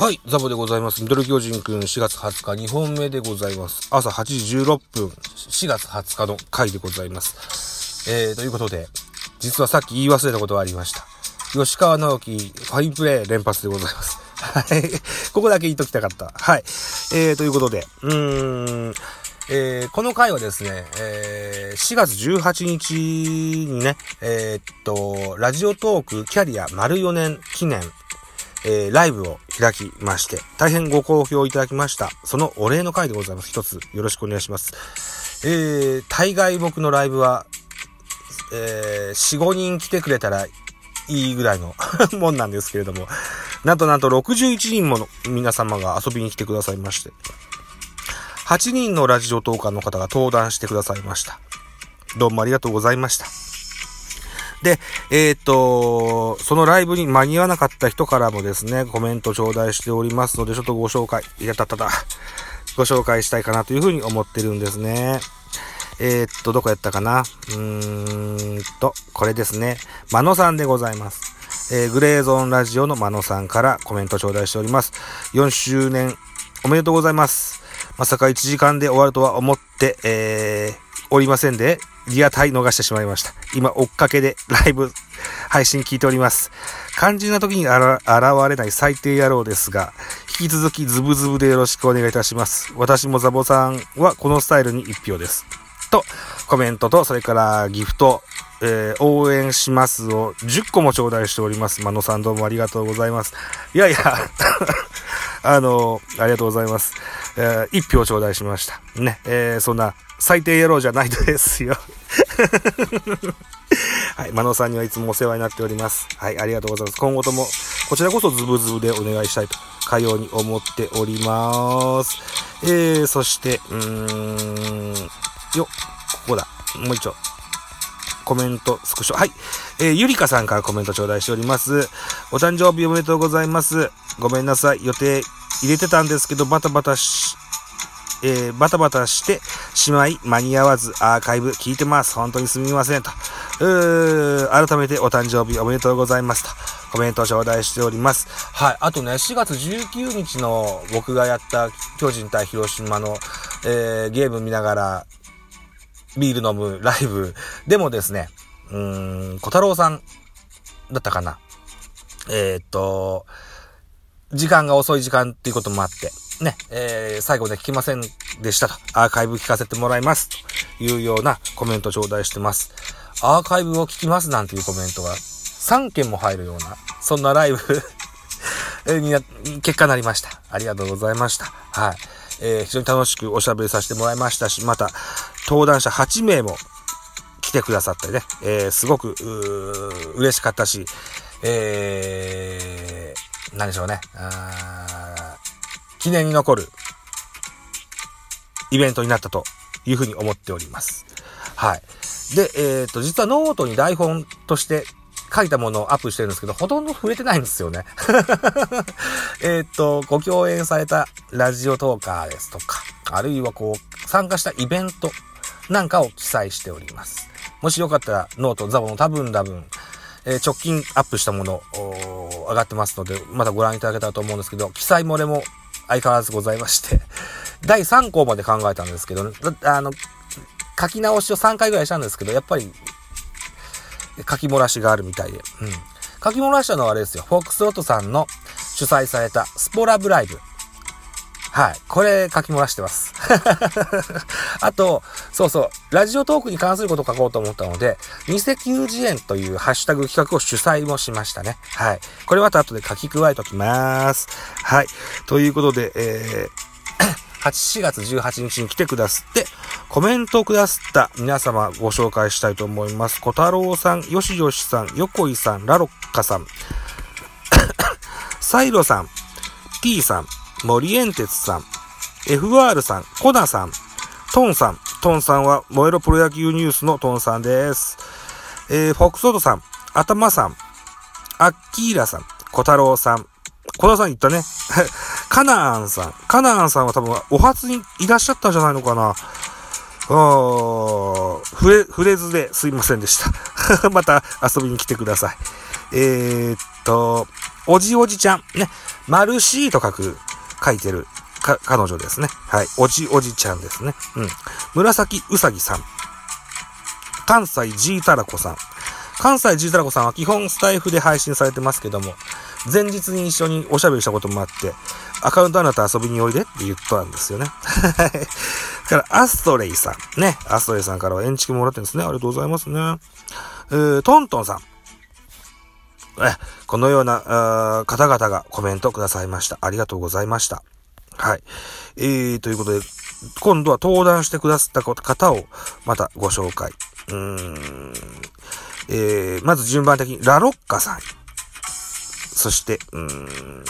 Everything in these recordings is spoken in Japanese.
はい、ザボでございます。ミドル巨人くん4月20日2本目でございます。朝8時16分、4月20日の回でございます。えー、ということで、実はさっき言い忘れたことがありました。吉川直樹、ファインプレー連発でございます。はい。ここだけ言っときたかった。はい。えー、ということで、うーん、えー、この回はですね、えー、4月18日にね、えーっと、ラジオトークキャリア丸4年記念えーライブを開きまして、大変ご好評いただきました。そのお礼の回でございます。一つよろしくお願いします。えー、大概僕のライブは、えー、4、5人来てくれたらいいぐらいの もんなんですけれども、なんとなんと61人もの皆様が遊びに来てくださいまして、8人のラジオトーカーの方が登壇してくださいました。どうもありがとうございました。で、えっ、と、そのライブに間に合わなかった人からもですね、コメント頂戴しておりますので、ちょっとご紹介、いやたたた、ご紹介したいかなというふうに思ってるんですね。えっと、どこやったかな？うーんと、これですね。まのさんでございます。えーグレーゾーンラジオのまのさんからコメント頂戴しております。4周年おめでとうございます。まさか1時間で終わるとは思って、えー、おりませんで、リアタイ逃してしまいました。今、追っかけでライブ配信聞いております。肝心な時にあら現れない最低野郎ですが、引き続きズブズブでよろしくお願いいたします。私もザボさんはこのスタイルに一票です。と、コメントと、それからギフト、えー応援しますを10個も頂戴しております。まのさんどうもありがとうございます。いやいや、あの、ありがとうございます。えー一票頂戴しました。ね、えーそんな最低野郎じゃないですよ。はい、マノさんにはいつもお世話になっております。はい、ありがとうございます。今後とも、こちらこそズブズブでお願いしたいと、かように思っております。えー、そして、うーん、よ、ここだ。もう一丁。コメント、スクショ。はい。えー、ゆりかさんからコメント頂戴しております。お誕生日おめでとうございます。ごめんなさい。予定入れてたんですけど、バタバタし、えーバタバタしてしまい、間に合わずアーカイブ聞いてます。本当にすみませんと。うー改めてお誕生日おめでとうございますと。コメントを頂戴しております。はい。あとね、4月19日の僕がやった巨人対広島の、えーゲーム見ながらビール飲むライブでもですね、うーん、小太郎さんだったかな。えーっと、時間が遅い時間っていうこともあって、ね、えー、最後まで聞きませんでしたと、アーカイブ聞かせてもらいます、というようなコメント頂戴してます。アーカイブを聞きますなんていうコメントが3件も入るような、そんなライブ えーに、結果になりました。ありがとうございました。はい。えー非常に楽しくおしゃべりさせてもらいましたし、また、登壇者8名も来てくださってね、えーすごく、う嬉しかったし、えー、何でしょうね、記念に残るイベントになったというふうに思っております。はい。で、えっ、と、実はノートに台本として書いたものをアップしてるんですけど、ほとんど触れてないんですよね。えっと、ご共演されたラジオトーカーですとか、あるいはこう、参加したイベントなんかを記載しております。もしよかったら、 note、ザボの多分多分、えー直近アップしたもの、上がってますので、またご覧いただけたらと思うんですけど、記載漏れも相変わらずございまして、第3項まで考えたんですけど、ね。あの、書き直しを3回ぐらいしたんですけど、やっぱり、書き漏らしがあるみたいで、うん。書き漏らしたのはあれですよ、フォックスロットさんの主催されたスポラブライブ。はい。これ書き漏らしてます。あと、そうそう、ラジオトークに関することを書こうと思ったので、偽球児園というハッシュタグ企画を主催もしましたね。はい。これまた後で書き加えておきます。はい。ということで、えー、8、4月18日に来てくださって、コメントをくださった皆様ご紹介したいと思います。小太郎さん、よしよしさん、横井さん、ラロッカさん、サイロさん、T さん、森エンテツさん、FR さん、コナさん、トンさん、トンさんは燃えろプロ野球ニュースのトンさんです。えー、フォックソードさん、頭さん、アッキーラさん、小太郎さん、小太郎さん言ったね。カナアンさん。カナアンさんは多分、お初にいらっしゃったんじゃないのかな。あー、触れ、触れずですいませんでした。また遊びに来てください。えー、っと、おじおじちゃん。ね。マルシーと書く書いてる、か、彼女ですね。はい。おじおじちゃんですね。うん。紫うさぎさん。関西ジータラコさん。関西ジータラコさんは基本スタイフで配信されてますけども、前日に一緒におしゃべりしたこともあって、アカウントあなた遊びにおいでって言ったんですよね。から、アストレイさん。ね。アストレイさんからは円築もらってるんですね。ありがとうございますね。えー、トントンさん。え、このような、方々がコメントくださいました。ありがとうございました。はい。えー、ということで、今度は登壇してくださった方をまたご紹介。うーん。えー、まず順番的に、ラロッカさん。そして、うーん。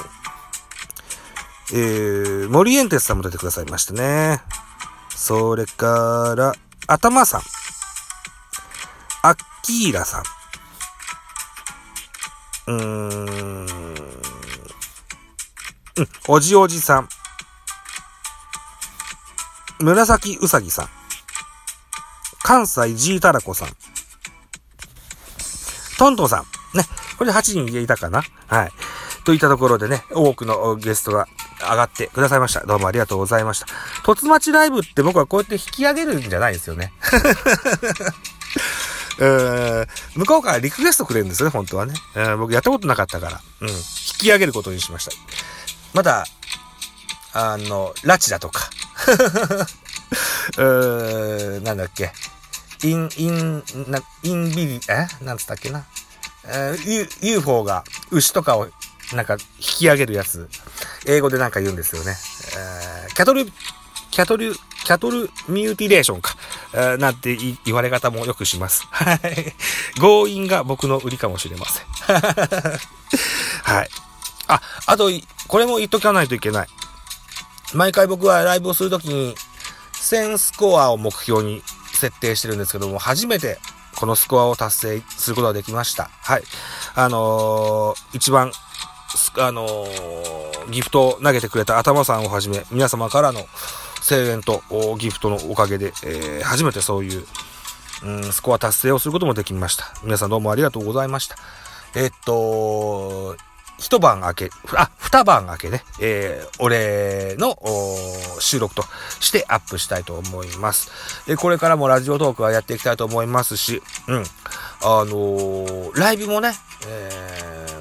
えー、森エンテスさんも出てくださいましたね。それから、頭さん。アッキーラさん。うーん。うん、おじおじさん。紫うさぎさん。関西ジータラコさん。トントンさん。ね。これで8人いたかな？はい。といったところでね、多くのゲストが上がってくださいました。どうもありがとうございました。突待ちライブって僕はこうやって引き上げるんじゃないですよね。え向こうからリクエストくれるんですね、本当はね。えー、僕やったことなかったから、うん、引き上げることにしました。まだ、あの、拉致だとか、え ー、なんだっけ、イン、イン、な、インビリ、え？なんつったっけな。えー、UFO が牛とかをなんか引き上げるやつ、英語でなんか言うんですよね。えー、キャトル、キャトル、キャトルミューティレーションか。なんて言われ方もよくします。はい。強引が僕の売りかもしれません。はい。あ、あと、これも言っとかないといけない。毎回僕はライブをするときに、1000スコアを目標に設定してるんですけども、初めてこのスコアを達成することができました。はい。あのー、一番、あのー、ギフトを投げてくれた頭さんをはじめ、皆様からの声援とギフトのおかげで、えー、初めてそういう、うん、スコア達成をすることもできました。皆さんどうもありがとうございました。えー、っと、一晩明け、あ、二晩明けね、えー、お礼の収録としてアップしたいと思います。えこれからもラジオトークはやっていきたいと思いますし、うん。あのー、ライブもね、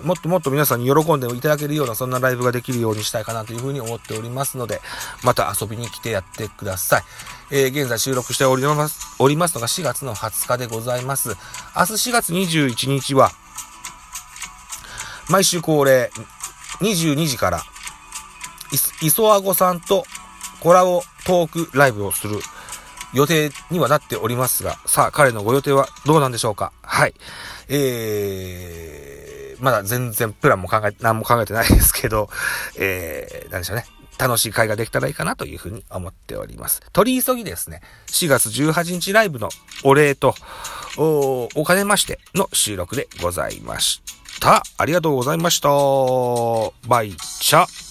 もっともっと皆さんに喜んでいただけるような、そんなライブができるようにしたいかなというふうに思っておりますので、また遊びに来てやってください。えー、現在収録しております、おりますのが4月の20日でございます。明日4月21日は、毎週恒例、22時から、磯あごさんとコラボトークライブをする予定にはなっておりますが、さあ、彼のご予定はどうなんでしょうか？はい。えー、まだ全然プランも考え、何も考えてないですけど、えー、何でしょうね。楽しい会ができたらいいかなというふうに思っております。取り急ぎですね、4月18日ライブのお礼と、お、お金ましての収録でございました。ありがとうございました。バイチャ。